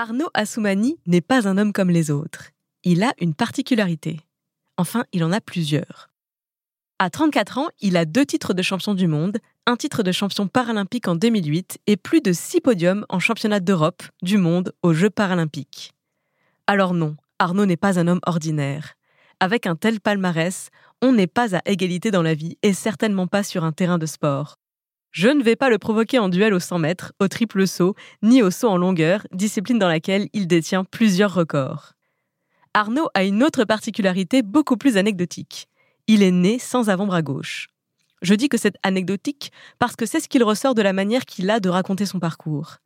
Arnaud Assoumani n'est pas un homme comme les autres. Il a une particularité. Enfin, il en a plusieurs. À 34 ans, il a deux titres de champion du monde, un titre de champion paralympique en 2008 et plus de six podiums en championnat d'Europe, du monde, aux Jeux paralympiques. Alors non, Arnaud n'est pas un homme ordinaire. Avec un tel palmarès, on n'est pas à égalité dans la vie et certainement pas sur un terrain de sport. Je ne vais pas le provoquer en duel au 100 mètres, au triple saut, ni au saut en longueur, discipline dans laquelle il détient plusieurs records. Arnaud a une autre particularité beaucoup plus anecdotique. Il est né sans avant-bras gauche. Je dis que c'est anecdotique parce que c'est ce qu'il ressort de la manière qu'il a de raconter son parcours.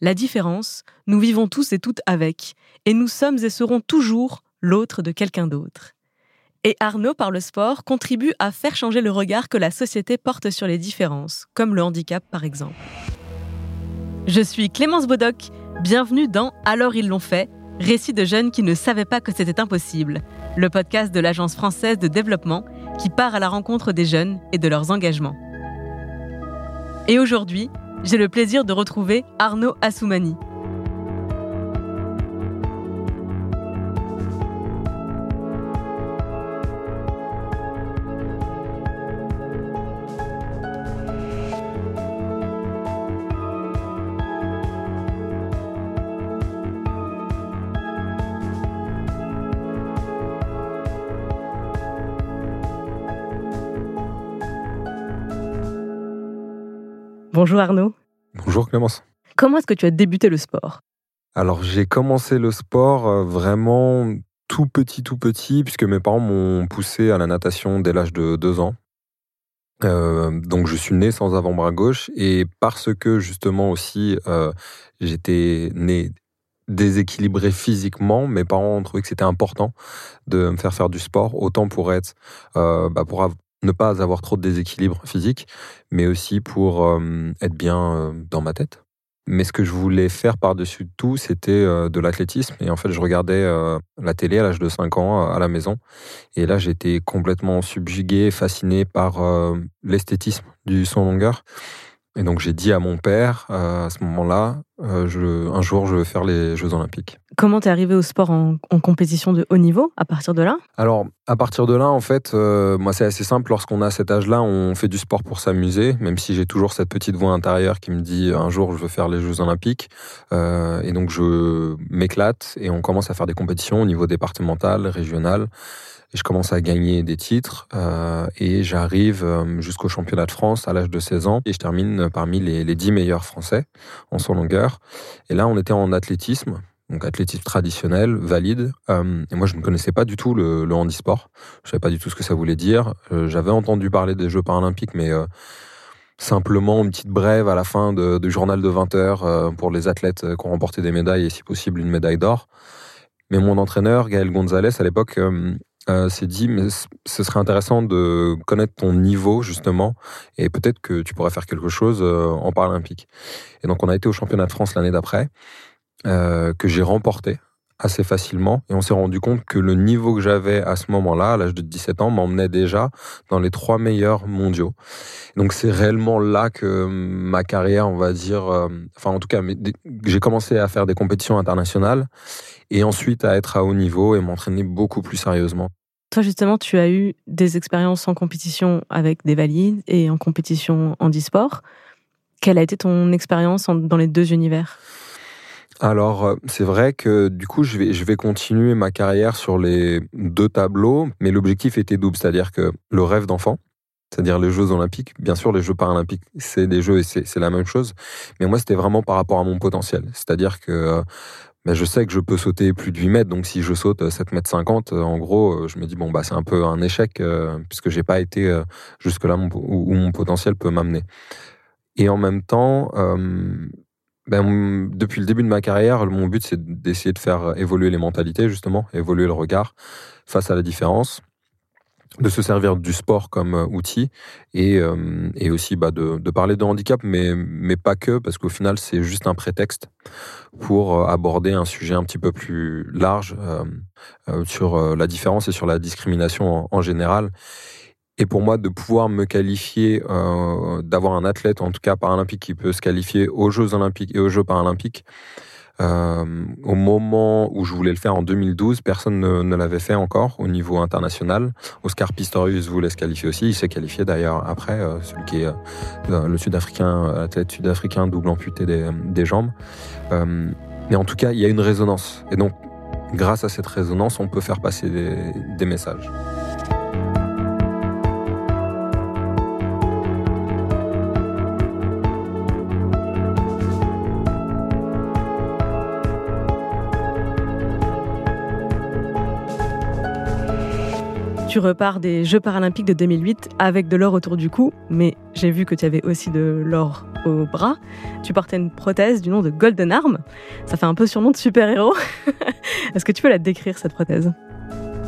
La différence, nous vivons tous et toutes avec, et nous sommes et serons toujours l'autre de quelqu'un d'autre. Et Arnaud, par le sport, contribue à faire changer le regard que la société porte sur les différences, comme le handicap par exemple. Je suis Clémence Bodoc, bienvenue dans Alors ils l'ont fait, récit de jeunes qui ne savaient pas que c'était impossible, le podcast de l'Agence française de développement qui part à la rencontre des jeunes et de leurs engagements. Et aujourd'hui, j'ai le plaisir de retrouver Arnaud Assoumani. Bonjour Arnaud. Bonjour Clémence. Comment est-ce que tu as débuté le sport? Alors j'ai commencé le sport euh, vraiment tout petit, tout petit, puisque mes parents m'ont poussé à la natation dès l'âge de deux ans. Euh, donc je suis né sans avant-bras gauche et parce que justement aussi euh, j'étais né déséquilibré physiquement, mes parents ont trouvé que c'était important de me faire faire du sport, autant pour être, bah, pour ne pas avoir trop de déséquilibre physique, mais aussi pour euh, être bien euh, dans ma tête. Mais ce que je voulais faire par-dessus tout, c'était euh, de l'athlétisme. Et en fait, je regardais la télé à l'âge de 5 ans à la maison. Et là, j'étais complètement subjugué, fasciné par l'esthétisme du son longueur. Et donc j'ai dit à mon père euh, à ce moment-là, euh, je, un jour je veux faire les Jeux Olympiques. Comment t'es arrivé au sport en, compétition de haut niveau à partir de là? Alors à partir de là, en fait, euh, moi c'est assez simple. Lorsqu'on a cet âge-là, on fait du sport pour s'amuser, même si j'ai toujours cette petite voix intérieure qui me dit un jour je veux faire les Jeux Olympiques. et donc je m'éclate et on commence à faire des compétitions au niveau départemental, régional je commence à gagner des titres euh, et j'arrive euh, jusqu'au championnat de France à l'âge de 16 ans et je termine parmi les, les 10 meilleurs français en son longueur. Et là, on était en athlétisme, donc athlétisme traditionnel, valide. Euh, et moi, je ne connaissais pas du tout le, le handisport. Je savais pas du tout ce que ça voulait dire. J'avais entendu parler des Jeux paralympiques, mais simplement une petite brève à la fin du journal de 20 heures pour les athlètes qui ont remporté des médailles et si possible une médaille d'or. Mais mon entraîneur, Gaël Gonzalez, à l'époque, euh, dit, mais ce serait intéressant de connaître ton niveau justement, et peut-être que tu pourrais faire quelque chose euh, en paralympique. Et donc on a été au championnat de France l'année d'après, euh, que j'ai remporté assez facilement, et on s'est rendu compte que le niveau que j'avais à ce moment-là, à l'âge de 17 ans, m'emmenait déjà dans les trois meilleurs mondiaux. Donc c'est réellement là que ma carrière, on va dire, euh, enfin en tout cas, j'ai commencé à faire des compétitions internationales, et ensuite à être à haut niveau et m'entraîner beaucoup plus sérieusement. Toi, justement, tu as eu des expériences en compétition avec des valides et en compétition en e-sport. Quelle a été ton expérience dans les deux univers? Alors, euh, c'est vrai que du coup, je vais, je vais continuer ma carrière sur les deux tableaux, mais l'objectif était double, c'est-à-dire que le rêve d'enfant, c'est-à-dire les Jeux Olympiques. Bien sûr, les Jeux Paralympiques, c'est des Jeux et c'est la même chose. Mais moi, c'était vraiment par rapport à mon potentiel. C'est-à-dire que euh, ben, je sais que je peux sauter plus de 8 mètres, donc si je saute 7 mètres 50, en gros, euh, je me dis bon bah c'est un peu un échec euh, puisque j'ai pas été euh, jusque là où, mon potentiel peut m'amener. Et en même temps, ben, depuis le début de ma carrière, mon but c'est d'essayer de faire évoluer les mentalités justement, évoluer le regard face à la différence de se servir du sport comme euh, outil et, euh, et aussi bah, de, parler de handicap, mais, mais pas que, parce qu'au final, c'est juste un prétexte pour euh, aborder un sujet un petit peu plus large euh, sur la différence et sur la discrimination en, général. Et pour moi, de pouvoir me qualifier, euh, d'avoir un athlète, en tout cas paralympique, qui peut se qualifier aux Jeux olympiques et aux Jeux paralympiques, au moment où je voulais le faire en 2012, personne ne, l'avait fait encore au niveau international. Oscar Pistorius voulait se qualifier aussi. Il s'est qualifié d'ailleurs après, celui qui est le Sud-Africain, tête sud-africain double amputé des, des jambes. mais en tout cas, il y a une résonance. Et donc, grâce à cette résonance, on peut faire passer des, messages. Tu repars des Jeux paralympiques de 2008 avec de l'or autour du cou, mais j'ai vu que tu avais aussi de l'or au bras. Tu portais une prothèse du nom de Golden Arm. Ça fait un peu surnom de super-héros. Est-ce que tu peux la décrire, cette prothèse?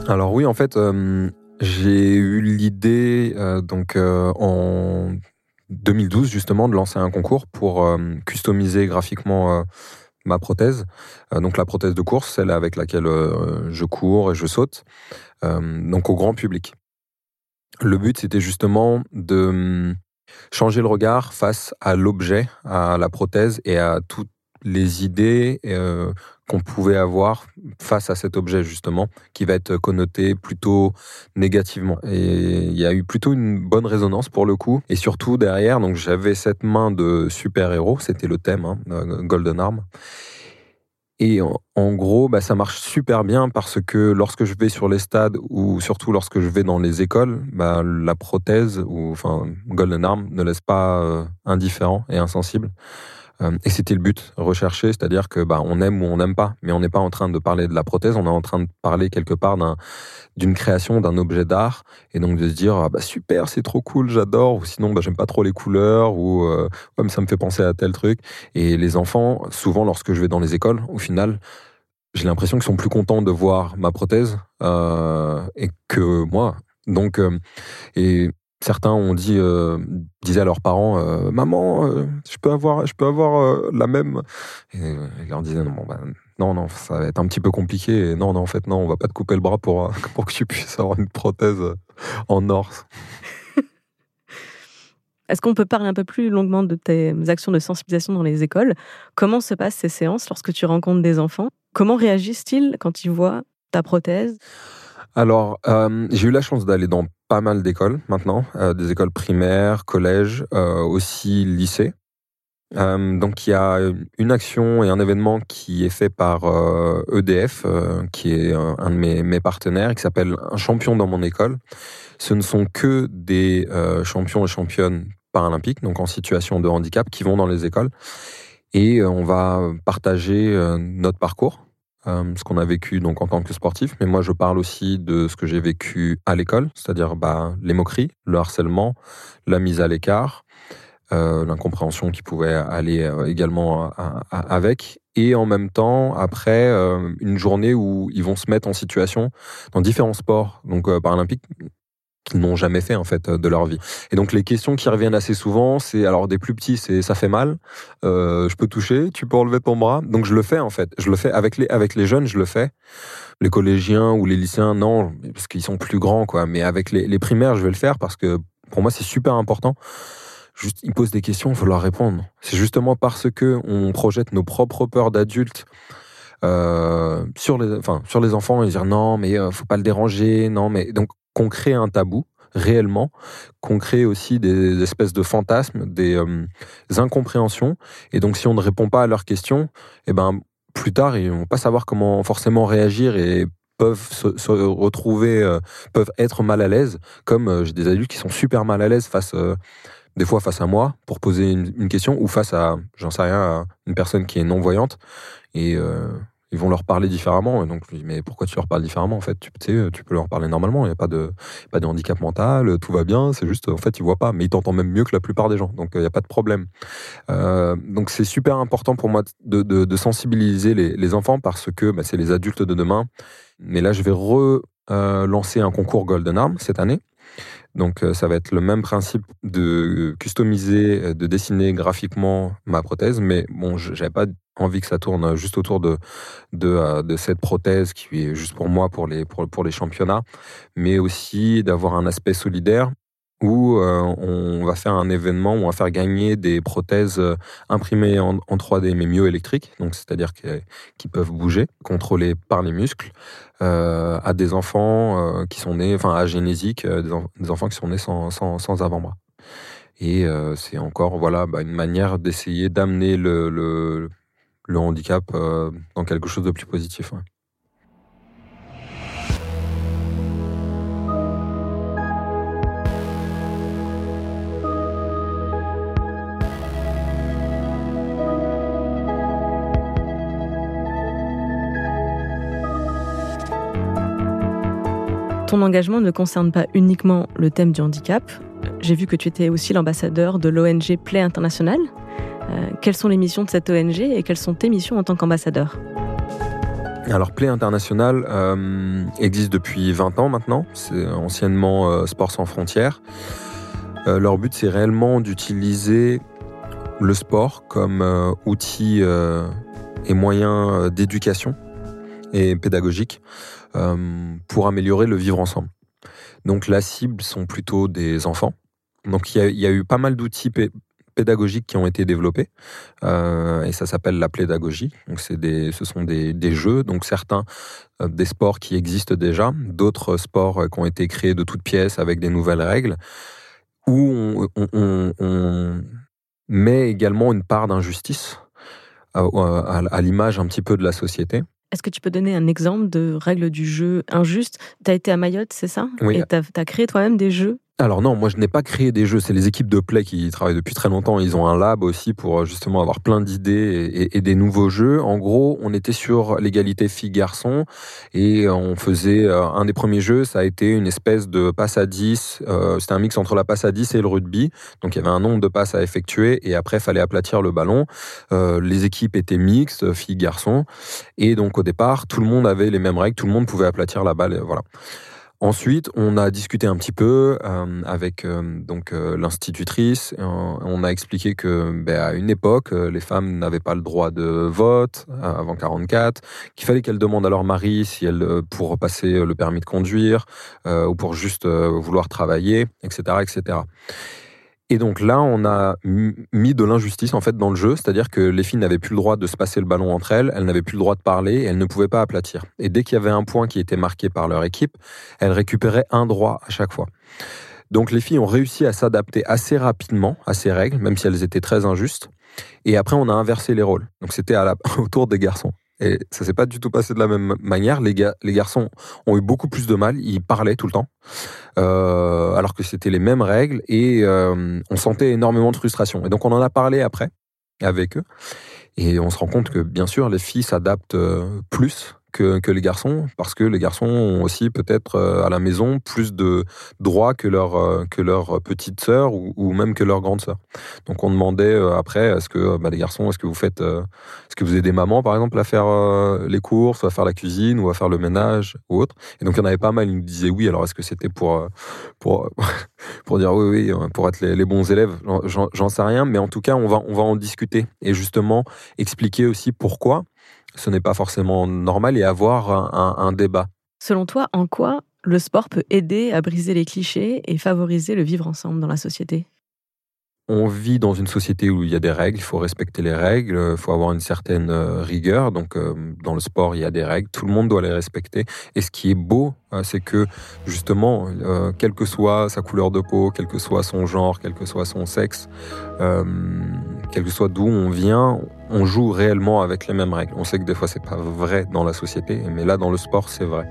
Alors oui, en fait, euh, j'ai eu l'idée euh, donc euh, en 2012 justement de lancer un concours pour customiser graphiquement ma prothèse. donc la prothèse de course, celle avec laquelle je cours et je saute, donc au grand public. Le but, c'était justement de changer le regard face à l'objet, à la prothèse et à toutes les idées euh, qu'on pouvait avoir face à cet objet justement, qui va être connoté plutôt négativement. Et il y a eu plutôt une bonne résonance pour le coup. Et surtout derrière, donc j'avais cette main de super-héros, c'était le thème, hein, euh, Golden Arm. Et en, gros, bah, ça marche super bien parce que lorsque je vais sur les stades ou surtout lorsque je vais dans les écoles, bah, la prothèse ou enfin Golden Arm ne laisse pas euh, indifférent et insensible. Euh, et c'était le but recherché, c'est-à-dire que bah, on aime ou on n'aime pas, mais on n'est pas en train de parler de la prothèse, on est en train de parler quelque part d'une création, d'un objet d'art, et donc de se dire ah, bah super, c'est trop cool, j'adore, ou sinon bah j'aime pas trop les couleurs, ou euh, ça me fait penser à tel truc. Et les enfants, souvent lorsque je vais dans les écoles, au final, j'ai l'impression qu'ils sont plus contents de voir ma prothèse euh, et que moi. Donc, et Certains ont dit, euh, disaient à leurs parents, euh, maman, euh, je peux avoir, je peux avoir la même? Et ils leur disaient non, bah, non, non, ça va être un petit peu compliqué. Et non, non, en fait, non, on va pas te couper le bras pour pour que tu puisses avoir une prothèse en or. Est-ce qu'on peut parler un peu plus longuement de tes actions de sensibilisation dans les écoles? Comment se passent ces séances lorsque tu rencontres des enfants? Comment réagissent-ils quand ils voient ta prothèse? Alors, j'ai eu la chance d'aller dans pas mal d'écoles maintenant, euh, des écoles primaires, collèges, euh, aussi lycées. Euh, donc il y a une action et un événement qui est fait par EDF, e qui est un de mes, mes partenaires, qui s'appelle Un champion dans mon école. Ce ne sont que des champions et championnes paralympiques, donc en situation de handicap, qui vont dans les écoles. Et on va partager notre parcours euh, ce qu'on a vécu donc en tant que sportif, mais moi je parle aussi de ce que j'ai vécu à l'école, c'est-à-dire bah, les moqueries, le harcèlement, la mise à l'écart, euh, l'incompréhension qui pouvait aller euh, également avec, et en même temps après une journée où ils vont se mettre en situation dans différents sports, donc paralympiques, qu'ils n'ont jamais fait en fait de leur vie. Et donc les questions qui reviennent assez souvent, c'est alors des plus petits, c'est ça fait mal, euh, je peux toucher, tu peux enlever ton bras. Donc je le fais en fait, je le fais avec les avec les jeunes, je le fais. Les collégiens ou les lycéens, non, parce qu'ils sont plus grands quoi. Mais avec les, les primaires, je vais le faire parce que pour moi c'est super important. Juste, ils posent des questions, il faut leur répondre. C'est justement parce que on projette nos propres peurs d'adultes. Euh, sur les, enfin, sur les enfants et dire non, mais euh, faut pas le déranger, non, mais donc qu'on crée un tabou réellement, qu'on crée aussi des espèces de fantasmes, des, euh, incompréhensions. Et donc, si on ne répond pas à leurs questions, eh ben, plus tard, ils vont pas savoir comment forcément réagir et peuvent se, retrouver, euh, peuvent être mal à l'aise. Comme euh, j'ai des adultes qui sont super mal à l'aise face, des fois face à moi pour poser une, question ou face à, j'en sais rien, une personne qui est non voyante. Et ils vont leur parler différemment. Donc, je dis, mais pourquoi tu leur parles différemment En fait, tu, peux leur parler normalement. Il n'y a pas de, handicap mental, tout va bien. C'est juste, en fait, ils voient pas, mais ils t'entendent même mieux que la plupart des gens. Donc, il n'y a pas de problème. Euh, donc, c'est super important pour moi de, sensibiliser les, enfants parce que bah, c'est les adultes de demain. Mais là, je vais relancer un concours Golden Arm cette année. Donc ça va être le même principe de customiser, de dessiner graphiquement ma prothèse, mais bon, j'avais pas envie que ça tourne juste autour de, euh, de, cette prothèse qui est juste pour moi, pour les, pour, pour les championnats, mais aussi d'avoir un aspect solidaire où on va faire un événement où on va faire gagner des prothèses imprimées en, 3D mais myoélectriques, donc c'est-à-dire qui peuvent bouger, contrôlées par les muscles, à des enfants qui sont nés, enfin agénésiques, des, des, enfants qui sont nés sans, sans, avant-bras. Et c'est encore voilà bah, une manière d'essayer d'amener le, le, handicap dans quelque chose de plus positif. Ton engagement ne concerne pas uniquement le thème du handicap. J'ai vu que tu étais aussi l'ambassadeur de l'ONG Play International. Euh, quelles sont les missions de cette ONG et quelles sont tes missions en tant qu'ambassadeur? Alors Play International euh, existe depuis 20 ans maintenant, c'est anciennement euh, Sport sans frontières. leur but c'est réellement d'utiliser le sport comme outil et moyen d'éducation et pédagogique pour améliorer le vivre ensemble. Donc la cible sont plutôt des enfants. Donc il y, a eu pas mal d'outils pédagogiques qui ont été développés euh, et ça s'appelle la pédagogie. Donc c'est des, ce sont des, jeux. Donc certains euh, des sports qui existent déjà, d'autres sports euh, qui ont été créés de toutes pièces avec des nouvelles règles, où on, met également une part d'injustice à l'image un petit peu de la société. Est-ce que tu peux donner un exemple de règle du jeu injuste? Tu as été à Mayotte, c'est ça? Oui. Et tu as, créé toi-même des jeux alors non, moi je n'ai pas créé des jeux, c'est les équipes de Play qui travaillent depuis très longtemps. Ils ont un lab aussi pour euh, justement avoir plein d'idées et, des nouveaux jeux. En gros, on était sur l'égalité filles-garçons et on faisait euh, un des premiers jeux, ça a été une espèce de passe à 10. Euh, c'était un mix entre la passe à 10 et le rugby. Donc il y avait un nombre de passes à effectuer et après fallait aplatir le ballon. les équipes étaient mixtes, filles-garçons. Et donc au départ, tout le monde avait les mêmes règles, tout le monde pouvait aplatir la balle. Voilà. Ensuite, on a discuté un petit peu euh, avec euh, donc euh, l'institutrice. on a expliqué que, ben, à une époque, les femmes n'avaient pas le droit de vote avant 44, qu'il fallait qu'elles demandent à leur mari si elles pour passer le permis de conduire ou pour juste vouloir travailler, etc., etc. Et donc là, on a mis de l'injustice en fait dans le jeu, c'est-à-dire que les filles n'avaient plus le droit de se passer le ballon entre elles, elles n'avaient plus le droit de parler, elles ne pouvaient pas aplatir. Et dès qu'il y avait un point qui était marqué par leur équipe, elles récupéraient un droit à chaque fois. Donc les filles ont réussi à s'adapter assez rapidement à ces règles, même si elles étaient très injustes. Et après, on a inversé les rôles. Donc c'était autour des garçons. Et ça s'est pas du tout passé de la même manière. Les, les garçons ont eu beaucoup plus de mal. Ils parlaient tout le temps, euh, alors que c'était les mêmes règles et euh, on sentait énormément de frustration. Et donc on en a parlé après avec eux et on se rend compte que bien sûr les filles s'adaptent euh, plus que, les garçons, parce que les garçons ont aussi peut-être euh, à la maison plus de droits que leur, euh, que leur petite sœur ou, même que leur grande sœur. Donc on demandait euh, après, est-ce que bah, les garçons, est-ce que vous faites, est-ce que vous aidez maman par exemple à faire les courses, ou à faire la cuisine, ou à faire le ménage ou autre? Et donc il y en avait pas mal, ils nous disaient oui. Alors est-ce que c'était pour pour pour dire oui oui pour être les, les bons élèves? J'en sais rien, mais en tout cas on va on va en discuter et justement expliquer aussi pourquoi ce n'est pas forcément normal et avoir un, débat. Selon toi, en quoi le sport peut aider à briser les clichés et favoriser le vivre ensemble dans la société? On vit dans une société où il y a des règles, il faut respecter les règles, il faut avoir une certaine euh, rigueur. Donc, euh, dans le sport, il y a des règles, tout le monde doit les respecter. Et ce qui est beau, euh, c'est que justement, quelle que soit sa couleur de peau, quel que soit son genre, quel que soit son sexe, quel que soit d'où on vient, on joue réellement avec les mêmes règles. On sait que des fois, c'est pas vrai dans la société, mais là, dans le sport, c'est vrai.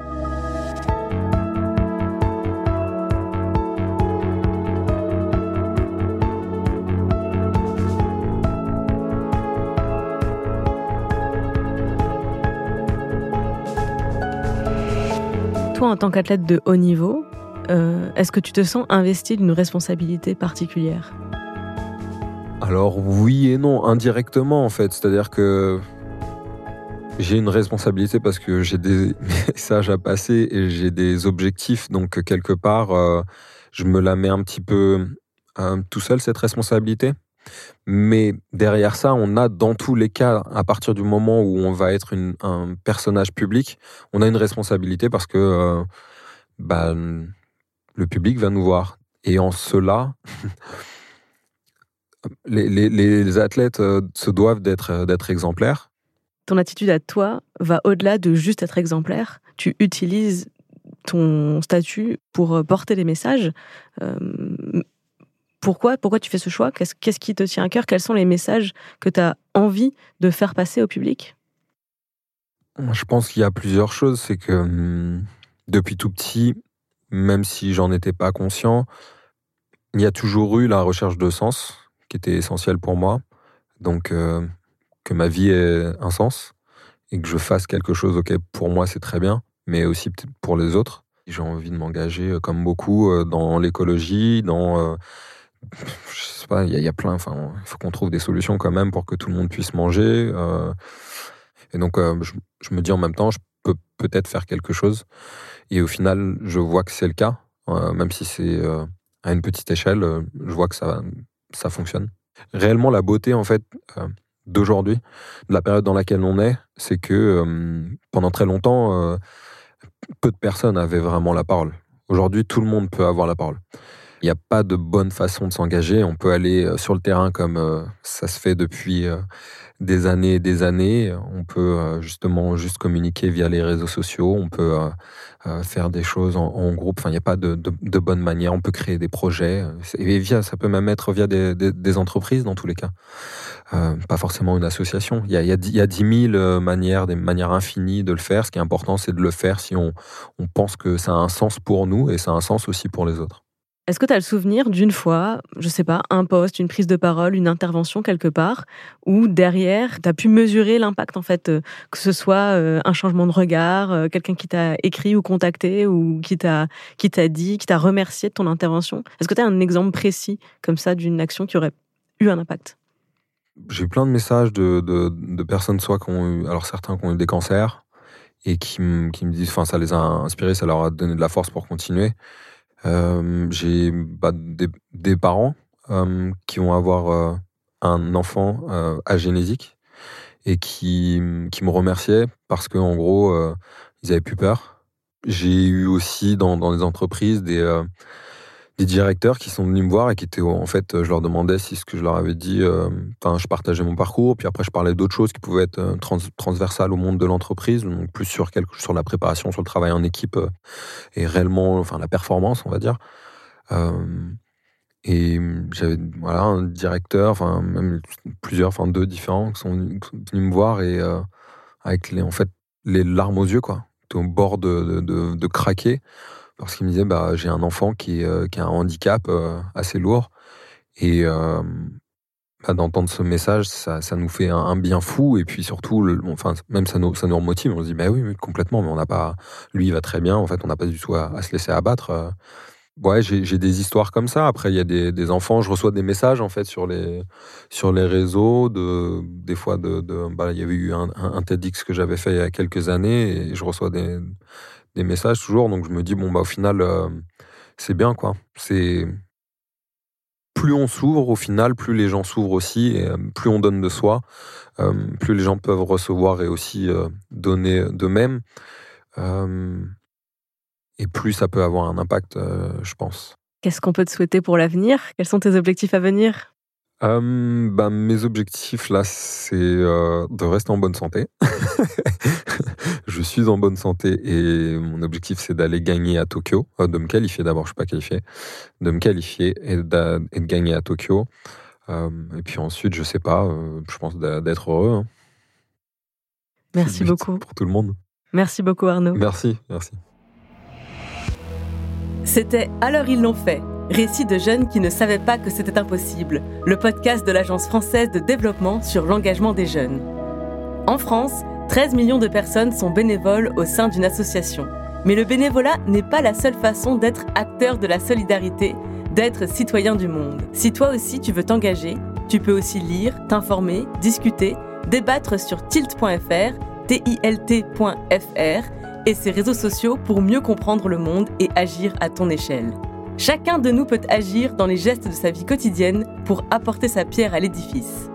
en tant qu'athlète de haut niveau, euh, est-ce que tu te sens investi d'une responsabilité particulière? Alors oui et non, indirectement en fait. C'est-à-dire que j'ai une responsabilité parce que j'ai des messages à passer et j'ai des objectifs. Donc quelque part, euh, je me la mets un petit peu euh, tout seul, cette responsabilité. Mais derrière ça, on a dans tous les cas, à partir du moment où on va être un personnage public, on a une responsabilité parce que euh, bah, le public va nous voir. Et en cela, les, athlètes euh, se doivent d'être d'être exemplaires. Ton attitude à toi va au-delà de juste être exemplaire. Tu utilises ton statut pour porter des messages. pourquoi, pourquoi tu fais ce choix? Qu'est-ce, qu'est-ce qui te tient à cœur? Quels sont les messages que tu as envie de faire passer au public? Je pense qu'il y a plusieurs choses. C'est que hum, depuis tout petit, même si j'en étais pas conscient, il y a toujours eu la recherche de sens qui était essentielle pour moi. Donc, euh, que ma vie ait un sens et que je fasse quelque chose, ok, pour moi c'est très bien, mais aussi pour les autres. J'ai envie de m'engager, euh, comme beaucoup, euh, dans l'écologie, dans. je sais pas, il y, a plein. Enfin, il faut qu'on trouve des solutions quand même pour que tout le monde puisse manger. Et donc, euh, je, me dis en même temps, je peux peut-être faire quelque chose. Et au final, je vois que c'est le cas, euh, même si c'est euh, à une petite échelle, je vois que ça, ça fonctionne. Réellement, la beauté, en fait, d'aujourd'hui, de la période dans laquelle on est, c'est que pendant très longtemps, peu de personnes avaient vraiment la parole. Aujourd'hui, tout le monde peut avoir la parole. Il n'y a pas de bonne façon de s'engager. On peut aller sur le terrain comme ça se fait depuis des années et des années. On peut euh, justement juste communiquer via les réseaux sociaux, on peut euh, euh, faire des choses en, groupe. Enfin, il n'y a pas de, bonne manière. On peut créer des projets. Ça peut même être via des, entreprises dans tous les cas. pas forcément une association. Il y a, 10 000 manières, des manières infinies de le faire. Ce qui est important, c'est de le faire si on pense que ça a un sens pour nous et ça a un sens aussi pour les autres. Est-ce que tu as le souvenir d'une fois, je sais pas, un poste, une prise de parole, une intervention quelque part, où derrière, tu as pu mesurer l'impact, en fait, euh, que ce soit euh, un changement de regard, euh, quelqu'un qui t'a écrit ou contacté, ou qui t'a dit, qui t'a remercié de ton intervention? Est-ce que tu as un exemple précis, comme ça, d'une action qui aurait eu un impact? J'ai eu plein de messages de, de, personnes, soit qui ont eu, alors certains qui ont eu des cancers, et qui, qui me disent, enfin, ça les a inspirés, ça leur a donné de la force pour continuer. Euh, j'ai bah, des, parents euh, qui vont avoir euh, un enfant agénésique et qui, qui me remerciaient parce que en gros, ils avaient plus peur. J'ai eu aussi dans, dans les entreprises des, des directeurs qui sont venus me voir et qui étaient en fait je leur demandais si ce que je leur avais dit euh, enfin je partageais mon parcours puis après je parlais d'autres choses qui pouvaient être euh, transversales au monde de l'entreprise donc plus sur quelque sur la préparation sur le travail en équipe euh, et réellement enfin la performance on va dire. Et j'avais voilà un directeur enfin même plusieurs enfin deux différents qui sont venus, me voir et avec les en fait les larmes aux yeux quoi. Au bord de, de, de craquer parce qu'il me disait bah, j'ai un enfant qui, euh, a un handicap euh, assez lourd et euh, bah, d'entendre ce message ça, nous fait un, bien fou et puis surtout même ça nous ça remotive on se dit bah oui, complètement mais on n'a pas lui il va très bien en fait on n'a pas du tout à, se laisser abattre Ouais, j'ai des histoires comme ça. Après, il y a des, enfants. Je reçois des messages en fait sur les réseaux. De des fois, bah, il y avait eu un, TEDx que j'avais fait il y a quelques années je reçois des des messages toujours. Donc je me dis, bon, bah au final, euh, c'est bien, quoi. C'est. Plus on s'ouvre, au final, plus les gens s'ouvrent aussi, et euh, plus on donne de soi, euh, plus les gens peuvent recevoir et aussi donner d'eux-mêmes. et plus ça peut avoir un impact, je pense. Qu'est-ce qu'on peut te souhaiter pour l'avenir? Quels sont tes objectifs à venir? Euh, bah, mes objectifs là, c'est euh, de rester en bonne santé. je suis en bonne santé et mon objectif c'est d'aller gagner à Tokyo, euh, de me qualifier d'abord, je suis pas qualifié, de me qualifier et, de gagner à Tokyo. et puis ensuite, je sais pas, je pense d'être heureux. Hein. Merci beaucoup. Pour tout le monde. Merci beaucoup Arnaud. Merci, merci. C'était Alors ils l'ont fait Récit de jeunes qui ne savaient pas que c'était impossible, le podcast de l'Agence française de développement sur l'engagement des jeunes. En France, 13 millions de personnes sont bénévoles au sein d'une association. Mais le bénévolat n'est pas la seule façon d'être acteur de la solidarité, d'être citoyen du monde. Si toi aussi tu veux t'engager, tu peux aussi lire, t'informer, discuter, débattre sur tilt.fr, tilt.fr et ses réseaux sociaux pour mieux comprendre le monde et agir à ton échelle. Chacun de nous peut agir dans les gestes de sa vie quotidienne pour apporter sa pierre à l'édifice.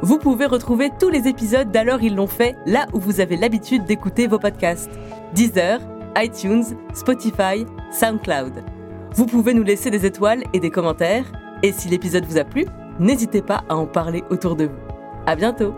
Vous pouvez retrouver tous les épisodes d'Alors ils l'ont fait là où vous avez l'habitude d'écouter vos podcasts. Deezer, iTunes, Spotify, SoundCloud. Vous pouvez nous laisser des étoiles et des commentaires. Et si l'épisode vous a plu, n'hésitez pas à en parler autour de vous. À bientôt!